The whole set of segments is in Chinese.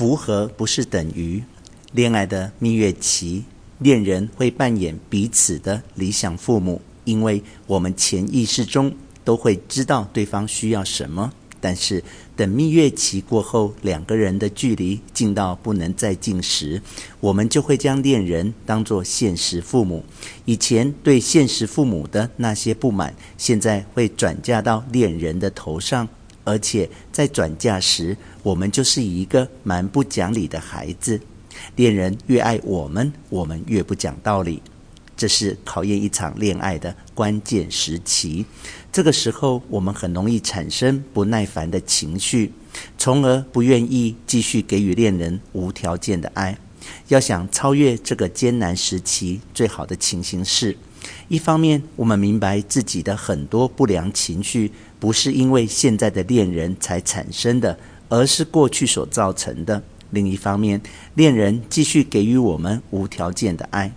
符合不是等于恋爱的蜜月期，恋人会扮演彼此的理想父母，因为我们潜意识中都会知道对方需要什么。但是等蜜月期过后，两个人的距离近到不能再近时，我们就会将恋人当作现实父母。以前对现实父母的那些不满，现在会转嫁到恋人的头上，而且在转嫁时，我们就是一个蛮不讲理的孩子。恋人越爱我们，我们越不讲道理。这是考验一场恋爱的关键时期。这个时候，我们很容易产生不耐烦的情绪，从而不愿意继续给予恋人无条件的爱。要想超越这个艰难时期，最好的情形是：一方面，我们明白自己的很多不良情绪不是因为现在的恋人才产生的，而是过去所造成的；另一方面，恋人继续给予我们无条件的爱。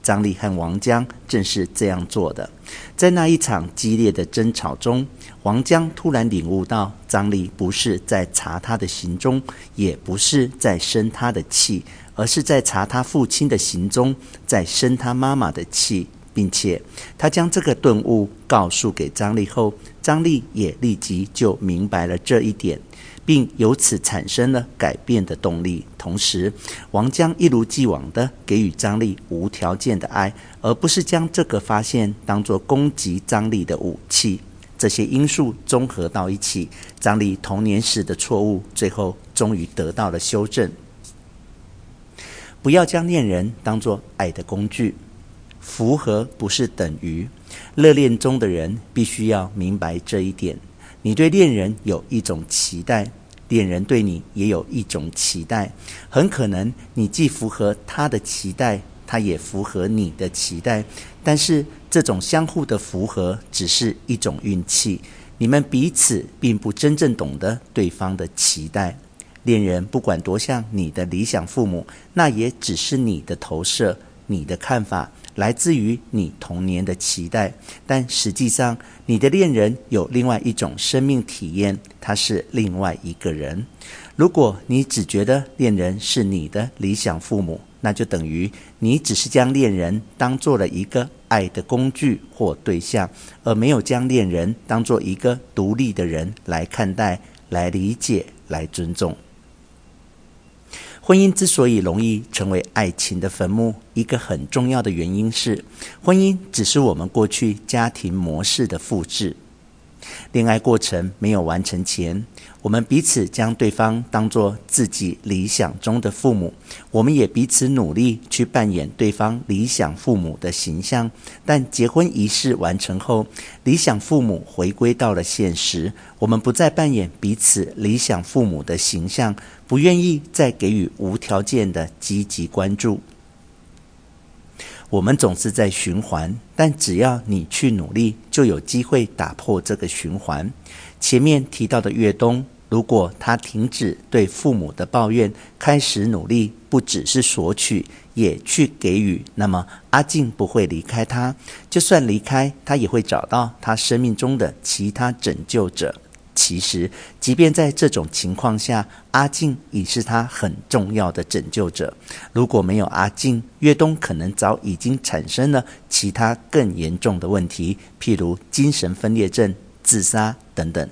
张力和王江正是这样做的。在那一场激烈的争吵中，王江突然领悟到，张力不是在查他的行踪，也不是在生他的气，而是在查他父亲的行踪，在生他妈妈的气，并且他将这个顿悟告诉给张力后，张力也立即就明白了这一点。并由此产生了改变的动力。同时，王江一如既往地给予张力无条件的爱，而不是将这个发现当作攻击张力的武器。这些因素综合到一起，张力童年时的错误，最后终于得到了修正。不要将恋人当作爱的工具，符合不是等于。热恋中的人必须要明白这一点。你对恋人有一种期待，恋人对你也有一种期待。很可能你既符合他的期待，他也符合你的期待。但是这种相互的符合只是一种运气，你们彼此并不真正懂得对方的期待。恋人不管多像你的理想父母，那也只是你的投射，你的看法。来自于你童年的期待，但实际上，你的恋人有另外一种生命体验，他是另外一个人。如果你只觉得恋人是你的理想父母，那就等于你只是将恋人当做了一个爱的工具或对象，而没有将恋人当做一个独立的人来看待、来理解、来尊重。婚姻之所以容易成为爱情的坟墓，一个很重要的原因是，婚姻只是我们过去家庭模式的复制。恋爱过程没有完成前，我们彼此将对方当作自己理想中的父母，我们也彼此努力去扮演对方理想父母的形象。但结婚仪式完成后，理想父母回归到了现实，我们不再扮演彼此理想父母的形象，不愿意再给予无条件的积极关注。我们总是在循环，但只要你去努力，就有机会打破这个循环。前面提到的越冬，如果他停止对父母的抱怨，开始努力，不只是索取，也去给予，那么阿静不会离开他。就算离开，他也会找到他生命中的其他拯救者。其实，即便在这种情况下，阿静已是他很重要的拯救者。如果没有阿静，岳东可能早已经产生了其他更严重的问题，譬如精神分裂症、自杀等等。